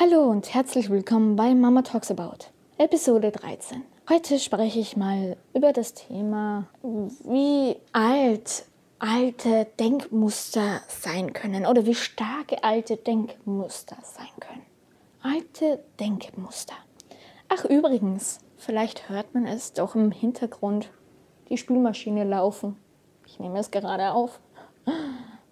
Hallo und herzlich willkommen bei Mama Talks About, Episode 13. Heute spreche ich mal über das Thema, wie alt alte Denkmuster sein können oder wie starke alte Denkmuster sein können. Alte Denkmuster. Ach übrigens, vielleicht hört man es doch im Hintergrund, die Spülmaschine laufen. Ich nehme es gerade auf.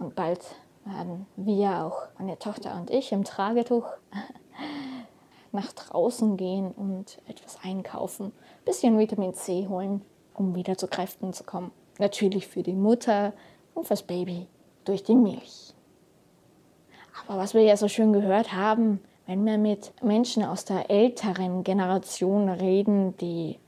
Und bald werden wir auch, meine Tochter und ich, im Tragetuch nach draußen gehen und etwas einkaufen, bisschen Vitamin C holen, um wieder zu Kräften zu kommen. Natürlich für die Mutter und fürs Baby durch die Milch. Aber was wir ja so schön gehört haben, wenn wir mit Menschen aus der älteren Generation reden, die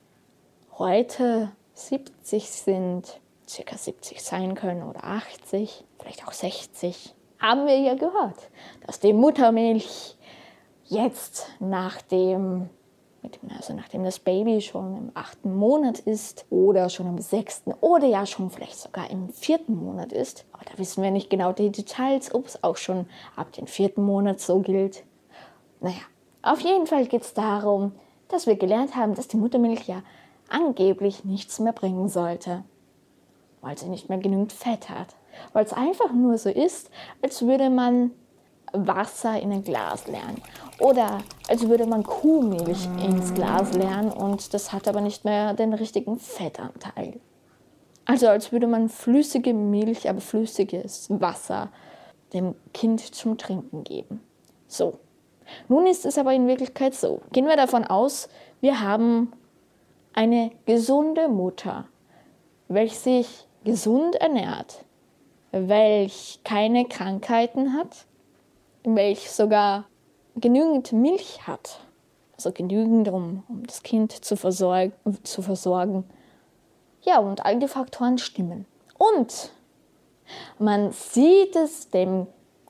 heute 70 sind, circa 70 sein können oder 80, vielleicht auch 60, haben wir ja gehört, dass die Muttermilch jetzt nach dem, also nachdem das Baby schon im achten Monat ist oder schon im sechsten oder ja schon vielleicht sogar im vierten Monat ist, aber da wissen wir nicht genau die Details, ob es auch schon ab dem vierten Monat so gilt. Naja, auf jeden Fall geht es darum, dass wir gelernt haben, dass die Muttermilch ja angeblich nichts mehr bringen sollte, weil sie nicht mehr genügend Fett hat. Weil es einfach nur so ist, als würde man Wasser in ein Glas leeren. Oder als würde man Kuhmilch ins Glas leeren und das hat aber nicht mehr den richtigen Fettanteil. Also als würde man flüssige Milch, aber flüssiges Wasser dem Kind zum Trinken geben. So. Nun ist es aber in Wirklichkeit so. Gehen wir davon aus, wir haben eine gesunde Mutter, welche sich gesund ernährt, welche keine Krankheiten hat, welch sogar genügend Milch hat. Also genügend, um, um das Kind zu, versorg zu versorgen. Ja, und all die Faktoren stimmen. Und man sieht es dem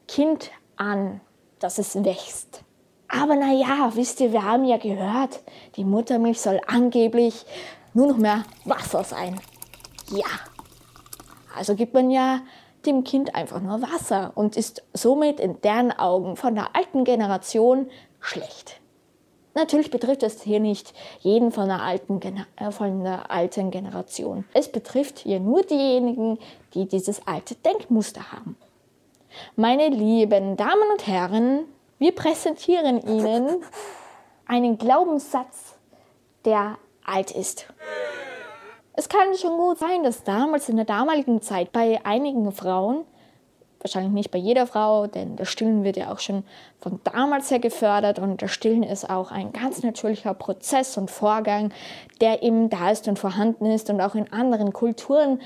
Kind an, dass es wächst. Aber naja, wisst ihr, wir haben ja gehört, die Muttermilch soll angeblich nur noch mehr Wasser sein. Ja. Also gibt man ja dem Kind einfach nur Wasser und ist somit in deren Augen von der alten Generation schlecht. Natürlich betrifft es hier nicht jeden von der, alten, äh, von der alten Generation. Es betrifft hier nur diejenigen, die dieses alte Denkmuster haben. Meine lieben Damen und Herren, wir präsentieren Ihnen einen Glaubenssatz, der alt ist. Es kann schon gut sein, dass damals in der damaligen Zeit bei einigen Frauen, wahrscheinlich nicht bei jeder Frau, denn das Stillen wird ja auch schon von damals her gefördert und das Stillen ist auch ein ganz natürlicher Prozess und Vorgang, der eben da ist und vorhanden ist und auch in anderen Kulturen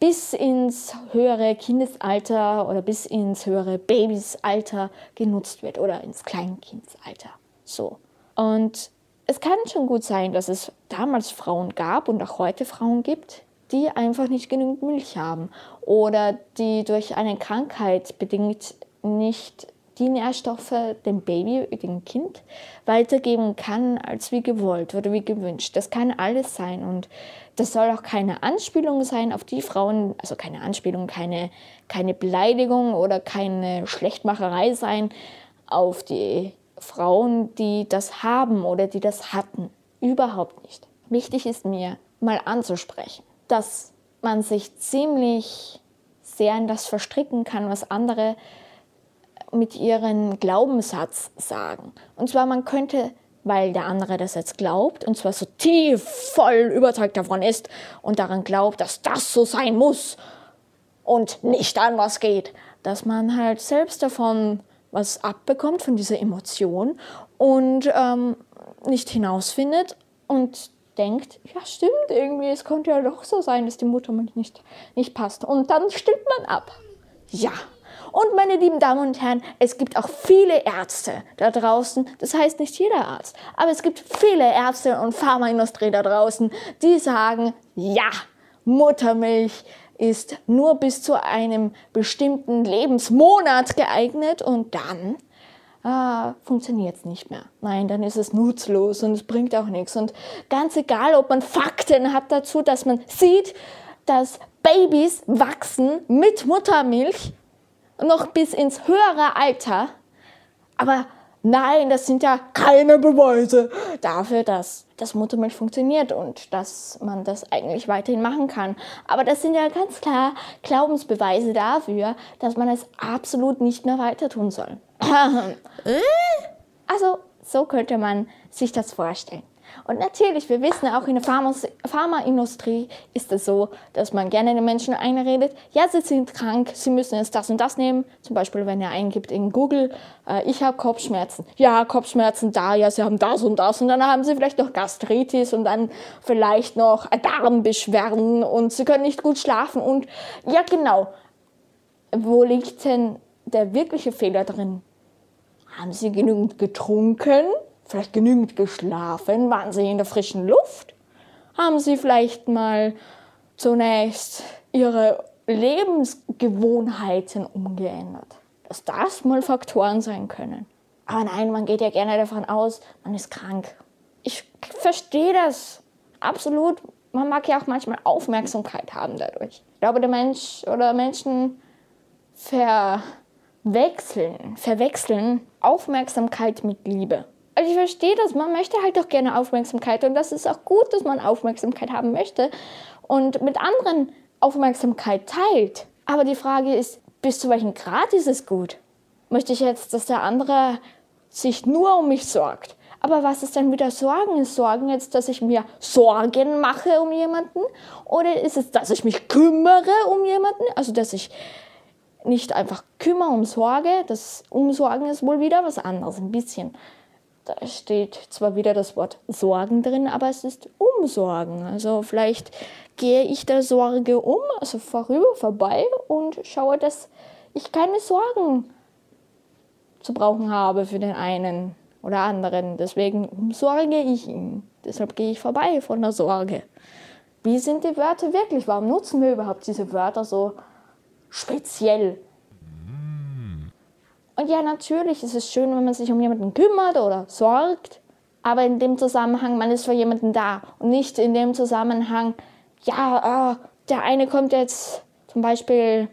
bis ins höhere Kindesalter oder bis ins höhere Babysalter genutzt wird oder ins Kleinkindsalter. So. Und es kann schon gut sein, dass es damals Frauen gab und auch heute Frauen gibt, die einfach nicht genügend Milch haben oder die durch eine Krankheit bedingt nicht die Nährstoffe dem Baby, dem Kind weitergeben kann, als wie gewollt oder wie gewünscht. Das kann alles sein und das soll auch keine Anspielung sein auf die Frauen, also keine Anspielung, keine, keine Beleidigung oder keine Schlechtmacherei sein auf die Frauen, die das haben oder die das hatten. Überhaupt nicht. Wichtig ist mir mal anzusprechen, dass man sich ziemlich sehr in das verstricken kann, was andere mit ihren Glaubenssatz sagen. Und zwar, man könnte, weil der andere das jetzt glaubt, und zwar so tief voll überzeugt davon ist und daran glaubt, dass das so sein muss und nicht anders geht, dass man halt selbst davon was abbekommt von dieser Emotion und ähm, nicht hinausfindet und denkt, ja stimmt irgendwie, es könnte ja doch so sein, dass die Muttermilch nicht, nicht passt. Und dann stimmt man ab. Ja. Und meine lieben Damen und Herren, es gibt auch viele Ärzte da draußen, das heißt nicht jeder Arzt, aber es gibt viele Ärzte und Pharmaindustrie da draußen, die sagen, ja, Muttermilch ist nur bis zu einem bestimmten Lebensmonat geeignet und dann ah, funktioniert es nicht mehr. Nein, dann ist es nutzlos und es bringt auch nichts. Und ganz egal, ob man Fakten hat dazu, dass man sieht, dass Babys wachsen mit Muttermilch noch bis ins höhere Alter, aber Nein, das sind ja keine Beweise dafür, dass das Muttermilch funktioniert und dass man das eigentlich weiterhin machen kann. Aber das sind ja ganz klar Glaubensbeweise dafür, dass man es absolut nicht mehr weiter tun soll. also so könnte man sich das vorstellen. Und natürlich, wir wissen auch in der Pharmaindustrie ist es so, dass man gerne den Menschen einredet, ja, sie sind krank, sie müssen jetzt das und das nehmen. Zum Beispiel, wenn ihr eingibt in Google, äh, ich habe Kopfschmerzen. Ja, Kopfschmerzen da, ja, sie haben das und das. Und dann haben sie vielleicht noch Gastritis und dann vielleicht noch Darmbeschwerden und sie können nicht gut schlafen. Und ja, genau. Wo liegt denn der wirkliche Fehler drin? Haben sie genügend getrunken? Vielleicht genügend geschlafen? Waren Sie in der frischen Luft? Haben Sie vielleicht mal zunächst Ihre Lebensgewohnheiten umgeändert? Dass das mal Faktoren sein können. Aber nein, man geht ja gerne davon aus, man ist krank. Ich verstehe das absolut. Man mag ja auch manchmal Aufmerksamkeit haben dadurch. Ich glaube, der Mensch oder Menschen verwechseln, verwechseln Aufmerksamkeit mit Liebe. Also ich verstehe das, man möchte halt doch gerne Aufmerksamkeit und das ist auch gut, dass man Aufmerksamkeit haben möchte und mit anderen Aufmerksamkeit teilt. Aber die Frage ist, bis zu welchem Grad ist es gut? Möchte ich jetzt, dass der andere sich nur um mich sorgt? Aber was ist denn wieder Sorgen? Ist Sorgen jetzt, dass ich mir Sorgen mache um jemanden? Oder ist es, dass ich mich kümmere um jemanden? Also, dass ich nicht einfach kümmere um Sorge. Das Umsorgen ist wohl wieder was anderes, ein bisschen. Da steht zwar wieder das Wort Sorgen drin, aber es ist Umsorgen. Also vielleicht gehe ich der Sorge um, also vorüber, vorbei und schaue, dass ich keine Sorgen zu brauchen habe für den einen oder anderen. Deswegen umsorge ich ihn. Deshalb gehe ich vorbei von der Sorge. Wie sind die Wörter wirklich? Warum nutzen wir überhaupt diese Wörter so speziell? Und ja, natürlich ist es schön, wenn man sich um jemanden kümmert oder sorgt, aber in dem Zusammenhang, man ist für jemanden da und nicht in dem Zusammenhang, ja, oh, der eine kommt jetzt zum Beispiel,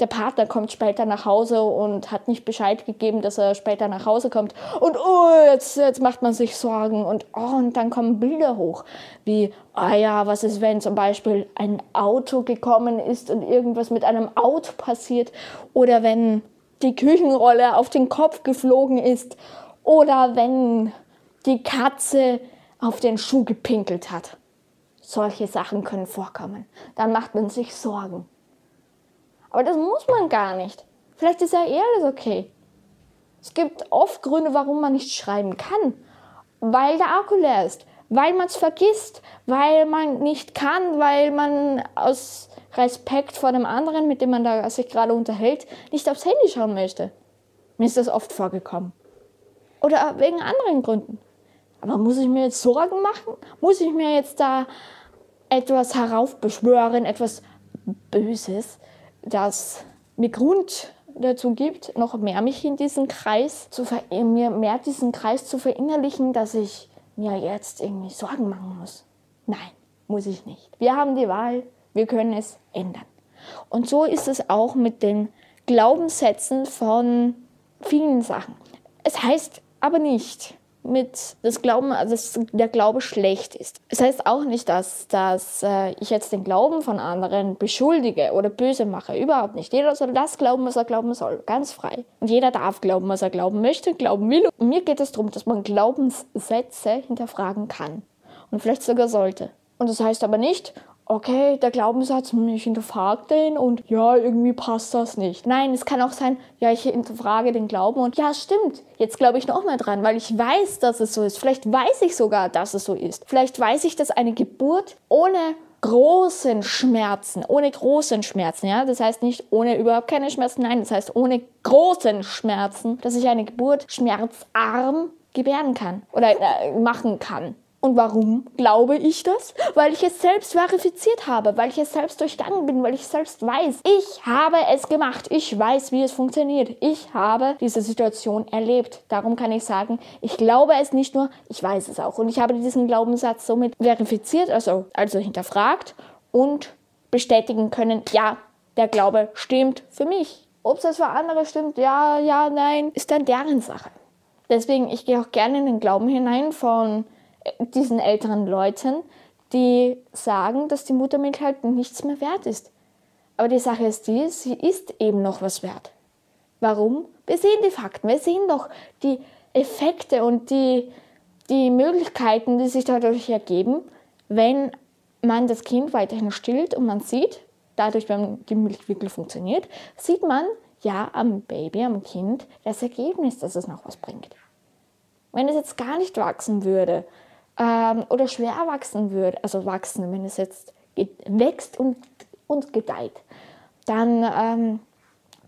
der Partner kommt später nach Hause und hat nicht Bescheid gegeben, dass er später nach Hause kommt. Und oh, jetzt, jetzt macht man sich Sorgen und oh, und dann kommen Bilder hoch, wie, ah oh ja, was ist, wenn zum Beispiel ein Auto gekommen ist und irgendwas mit einem Auto passiert oder wenn die Küchenrolle auf den Kopf geflogen ist oder wenn die Katze auf den Schuh gepinkelt hat. Solche Sachen können vorkommen. Dann macht man sich Sorgen. Aber das muss man gar nicht. Vielleicht ist ja eher alles okay. Es gibt oft Gründe, warum man nicht schreiben kann. Weil der Akku leer ist, weil man es vergisst, weil man nicht kann, weil man aus Respekt vor dem anderen, mit dem man da sich gerade unterhält, nicht aufs Handy schauen möchte. Mir ist das oft vorgekommen. Oder wegen anderen Gründen. Aber muss ich mir jetzt Sorgen machen? Muss ich mir jetzt da etwas heraufbeschwören, etwas Böses, das mir Grund dazu gibt, noch mehr mich in diesen Kreis zu mir mehr diesen Kreis zu verinnerlichen, dass ich mir jetzt irgendwie Sorgen machen muss. Nein, muss ich nicht. Wir haben die Wahl, wir können es ändern. Und so ist es auch mit den Glaubenssätzen von vielen Sachen. Es heißt aber nicht, mit das Glauben, also dass der Glaube schlecht ist. Es heißt auch nicht, dass, dass äh, ich jetzt den Glauben von anderen beschuldige oder böse mache. Überhaupt nicht. Jeder soll das glauben, was er glauben soll. Ganz frei. Und jeder darf glauben, was er glauben möchte, glauben will. Und mir geht es darum, dass man Glaubenssätze hinterfragen kann. Und vielleicht sogar sollte. Und das heißt aber nicht, okay, der Glaubenssatz, hm, ich hinterfrage den und ja, irgendwie passt das nicht. Nein, es kann auch sein, ja, ich hinterfrage den Glauben und ja, stimmt, jetzt glaube ich noch mehr dran, weil ich weiß, dass es so ist. Vielleicht weiß ich sogar, dass es so ist. Vielleicht weiß ich, dass eine Geburt ohne großen Schmerzen, ohne großen Schmerzen, ja, das heißt nicht ohne überhaupt keine Schmerzen, nein, das heißt ohne großen Schmerzen, dass ich eine Geburt schmerzarm gebären kann oder äh, machen kann. Und warum glaube ich das? Weil ich es selbst verifiziert habe, weil ich es selbst durchgangen bin, weil ich selbst weiß, ich habe es gemacht, ich weiß, wie es funktioniert, ich habe diese Situation erlebt. Darum kann ich sagen, ich glaube es nicht nur, ich weiß es auch. Und ich habe diesen Glaubenssatz somit verifiziert, also, also hinterfragt und bestätigen können, ja, der Glaube stimmt für mich. Ob es für andere stimmt, ja, ja, nein, ist dann deren Sache. Deswegen, ich gehe auch gerne in den Glauben hinein von diesen älteren Leuten, die sagen, dass die Muttermilch halt nichts mehr wert ist. Aber die Sache ist die, sie ist eben noch was wert. Warum? Wir sehen die Fakten, wir sehen doch die Effekte und die, die Möglichkeiten, die sich dadurch ergeben, wenn man das Kind weiterhin stillt und man sieht, dadurch, wenn die Milch wirklich funktioniert, sieht man ja am Baby, am Kind das Ergebnis, dass es noch was bringt. Wenn es jetzt gar nicht wachsen würde ähm, oder schwer wachsen würde, also wachsen, wenn es jetzt wächst und, und gedeiht, dann, ähm,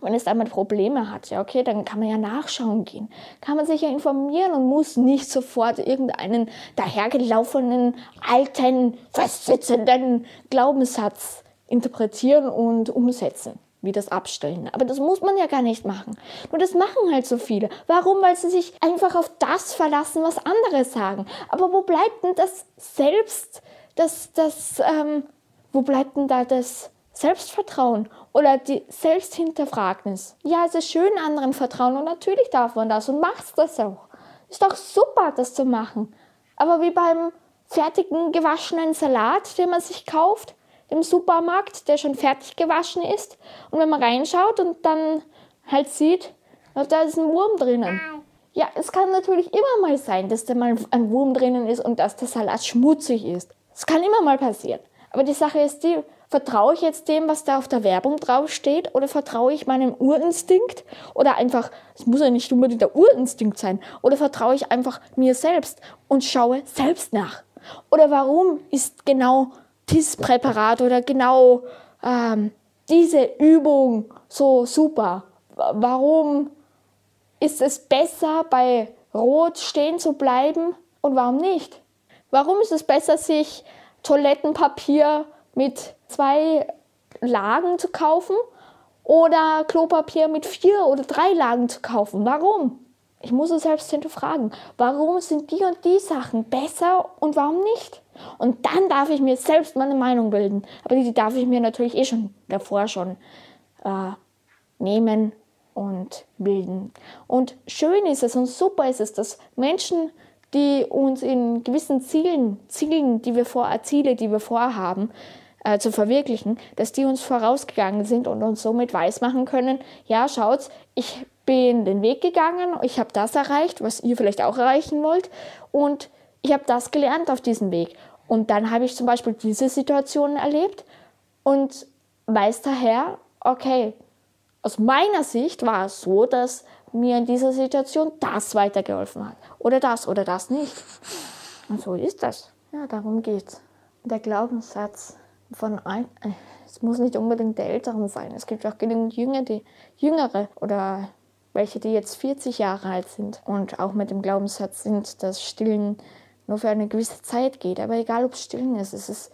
wenn es damit Probleme hat, ja okay, dann kann man ja nachschauen gehen, kann man sich ja informieren und muss nicht sofort irgendeinen dahergelaufenen, alten, festsitzenden Glaubenssatz interpretieren und umsetzen wie das Abstellen. Aber das muss man ja gar nicht machen. Nur das machen halt so viele. Warum? Weil sie sich einfach auf das verlassen, was andere sagen. Aber wo bleibt denn das Selbst, das, das, ähm, wo bleibt denn da das Selbstvertrauen oder die Selbsthinterfragnis? Ja, es ist schön, anderen vertrauen und natürlich darf man das und macht das auch. Ist doch super, das zu machen. Aber wie beim fertigen gewaschenen Salat, den man sich kauft, im Supermarkt, der schon fertig gewaschen ist. Und wenn man reinschaut und dann halt sieht, da ist ein Wurm drinnen. Ja, es kann natürlich immer mal sein, dass da mal ein Wurm drinnen ist und dass der Salat schmutzig ist. Das kann immer mal passieren. Aber die Sache ist die, vertraue ich jetzt dem, was da auf der Werbung draufsteht, oder vertraue ich meinem Urinstinkt? Oder einfach, es muss ja nicht unbedingt der Urinstinkt sein, oder vertraue ich einfach mir selbst und schaue selbst nach? Oder warum ist genau dieses Präparat oder genau ähm, diese Übung so super? Warum ist es besser, bei Rot stehen zu bleiben und warum nicht? Warum ist es besser, sich Toilettenpapier mit zwei Lagen zu kaufen oder Klopapier mit vier oder drei Lagen zu kaufen? Warum? Ich muss es selbst hinterfragen. Warum sind die und die Sachen besser und warum nicht? Und dann darf ich mir selbst meine Meinung bilden. Aber die darf ich mir natürlich eh schon davor schon äh, nehmen und bilden. Und schön ist es und super ist es, dass Menschen, die uns in gewissen Zielen, Zielen, die wir vor, Ziele, die wir vorhaben, äh, zu verwirklichen, dass die uns vorausgegangen sind und uns somit weismachen können, ja, schaut, ich bin den Weg gegangen, ich habe das erreicht, was ihr vielleicht auch erreichen wollt und ich habe das gelernt auf diesem Weg. Und dann habe ich zum Beispiel diese Situationen erlebt und weiß daher, okay, aus meiner Sicht war es so, dass mir in dieser Situation das weitergeholfen hat. Oder das oder das nicht. Und so ist das. Ja, darum geht's. Der Glaubenssatz von ein, es muss nicht unbedingt der Älteren sein. Es gibt auch genügend Jüngere, die Jüngere oder welche, die jetzt 40 Jahre alt sind und auch mit dem Glaubenssatz sind, dass Stillen nur für eine gewisse Zeit geht. Aber egal, ob Stillen ist, es ist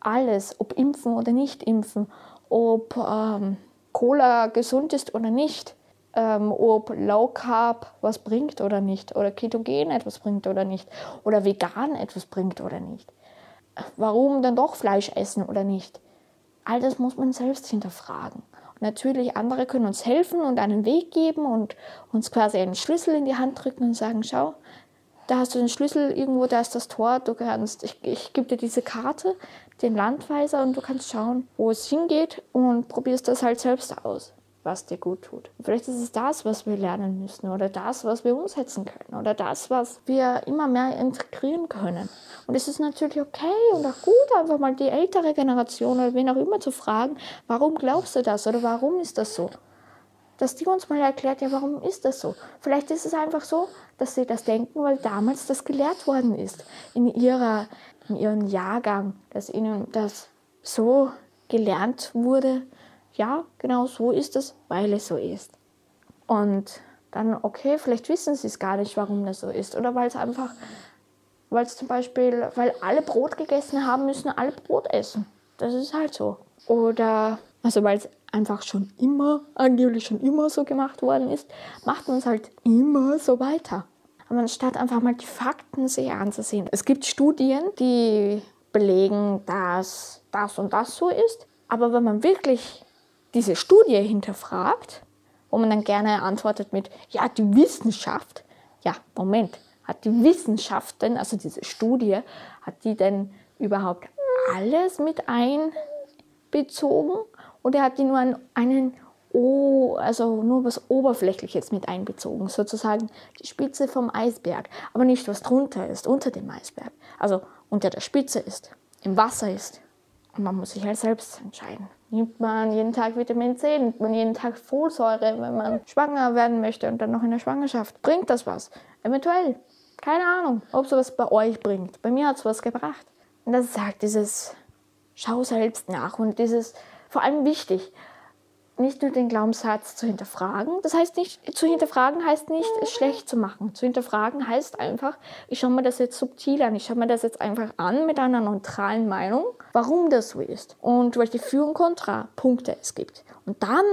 alles, ob impfen oder nicht impfen, ob ähm, Cola gesund ist oder nicht, ähm, ob Low Carb was bringt oder nicht, oder Ketogen etwas bringt oder nicht, oder vegan etwas bringt oder nicht. Warum dann doch Fleisch essen oder nicht? All das muss man selbst hinterfragen. Natürlich, andere können uns helfen und einen Weg geben und uns quasi einen Schlüssel in die Hand drücken und sagen, schau, da hast du den Schlüssel irgendwo, da ist das Tor, du kannst, ich, ich gebe dir diese Karte, den Landweiser und du kannst schauen, wo es hingeht und probierst das halt selbst aus, was dir gut tut. Vielleicht ist es das, was wir lernen müssen oder das, was wir umsetzen können oder das, was wir immer mehr integrieren können. Und es ist natürlich okay und auch gut, einfach mal die ältere Generation oder wen auch immer zu fragen, warum glaubst du das oder warum ist das so? dass die uns mal erklärt, ja, warum ist das so? Vielleicht ist es einfach so, dass sie das denken, weil damals das gelehrt worden ist in, ihrer, in ihrem Jahrgang, dass ihnen das so gelernt wurde. Ja, genau so ist es, weil es so ist. Und dann, okay, vielleicht wissen sie es gar nicht, warum das so ist. Oder weil es einfach, weil es zum Beispiel, weil alle Brot gegessen haben, müssen alle Brot essen. Das ist halt so. Oder, also weil es einfach schon immer, angeblich schon immer so gemacht worden ist, macht man es halt immer so weiter. Aber anstatt einfach mal die Fakten sich anzusehen. Es gibt Studien, die belegen, dass das und das so ist. Aber wenn man wirklich diese Studie hinterfragt, wo man dann gerne antwortet mit, ja, die Wissenschaft, ja, Moment, hat die Wissenschaft denn, also diese Studie, hat die denn überhaupt alles mit einbezogen oder hat die nur einen, einen oh, also nur was Oberflächliches mit einbezogen, sozusagen die Spitze vom Eisberg, aber nicht was drunter ist, unter dem Eisberg, also unter der Spitze ist, im Wasser ist. Und man muss sich halt selbst entscheiden. Nimmt man jeden Tag Vitamin C, nimmt man jeden Tag Folsäure, wenn man schwanger werden möchte und dann noch in der Schwangerschaft. Bringt das was? Eventuell. Keine Ahnung, ob es was bei euch bringt. Bei mir hat es was gebracht. Und das ist halt dieses Schau selbst nach und dieses, vor allem wichtig, nicht nur den Glaubenssatz zu hinterfragen. Das heißt nicht, zu hinterfragen heißt nicht, es schlecht zu machen. Zu hinterfragen heißt einfach, ich schaue mir das jetzt subtil an, ich schaue mir das jetzt einfach an mit einer neutralen Meinung, warum das so ist und welche Für- und Kontrapunkte es gibt. Und dann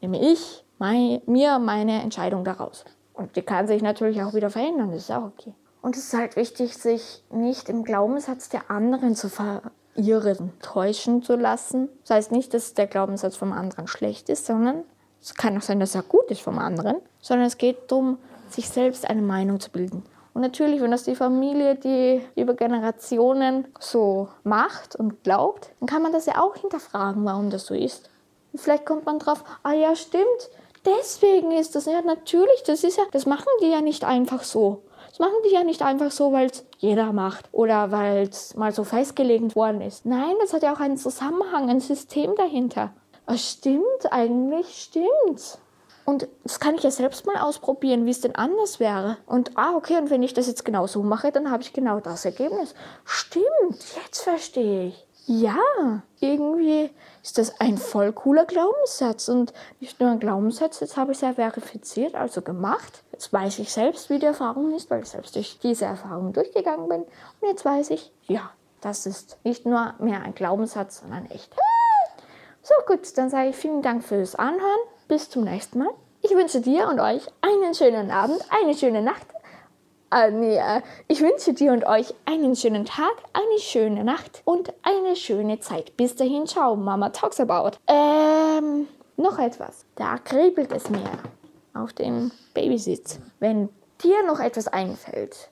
nehme ich mein, mir meine Entscheidung daraus. Und die kann sich natürlich auch wieder verändern, das ist auch okay. Und es ist halt wichtig, sich nicht im Glaubenssatz der anderen zu ver Irren täuschen zu lassen. Das heißt nicht, dass der Glaubenssatz vom anderen schlecht ist, sondern es kann auch sein, dass er gut ist vom anderen, sondern es geht darum, sich selbst eine Meinung zu bilden. Und natürlich, wenn das die Familie, die über Generationen so macht und glaubt, dann kann man das ja auch hinterfragen, warum das so ist. Und vielleicht kommt man drauf, ah ja, stimmt, deswegen ist das. Ja, natürlich, das ist ja, das machen die ja nicht einfach so. Das machen die ja nicht einfach so, weil es jeder macht oder weil es mal so festgelegt worden ist. Nein, das hat ja auch einen Zusammenhang, ein System dahinter. Es stimmt, eigentlich stimmt. Und das kann ich ja selbst mal ausprobieren, wie es denn anders wäre. Und ah, okay, und wenn ich das jetzt genau so mache, dann habe ich genau das Ergebnis. Stimmt, jetzt verstehe ich. Ja, irgendwie ist das ein voll cooler Glaubenssatz. Und nicht nur ein Glaubenssatz, jetzt habe ich es ja verifiziert, also gemacht. Jetzt weiß ich selbst, wie die Erfahrung ist, weil ich selbst durch diese Erfahrung durchgegangen bin. Und jetzt weiß ich, ja, das ist nicht nur mehr ein Glaubenssatz, sondern echt. So gut, dann sage ich vielen Dank fürs Anhören. Bis zum nächsten Mal. Ich wünsche dir und euch einen schönen Abend, eine schöne Nacht äh, nee, äh, ich wünsche dir und euch einen schönen Tag, eine schöne Nacht und eine schöne Zeit. Bis dahin, ciao, Mama talks about. Ähm, noch etwas. Da kribbelt es mir auf dem Babysitz. Wenn dir noch etwas einfällt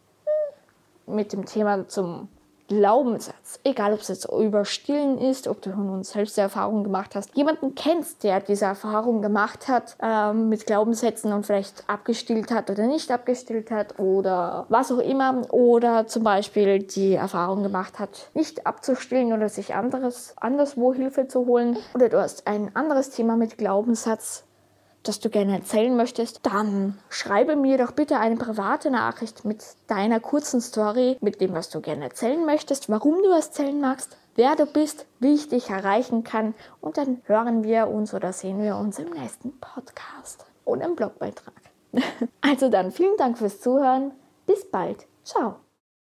mit dem Thema zum Glaubenssatz, egal ob es jetzt über Stillen ist, ob du von uns selbst Erfahrungen gemacht hast, jemanden kennst, der diese Erfahrung gemacht hat ähm, mit Glaubenssätzen und vielleicht abgestillt hat oder nicht abgestillt hat oder was auch immer oder zum Beispiel die Erfahrung gemacht hat, nicht abzustillen oder sich anderes, anderswo Hilfe zu holen. Oder du hast ein anderes Thema mit Glaubenssatz, das du gerne erzählen möchtest, dann schreibe mir doch bitte eine private Nachricht mit deiner kurzen Story, mit dem, was du gerne erzählen möchtest, warum du erzählen magst, wer du bist, wie ich dich erreichen kann und dann hören wir uns oder sehen wir uns im nächsten Podcast oder im Blogbeitrag. Also dann vielen Dank fürs Zuhören. Bis bald. Ciao.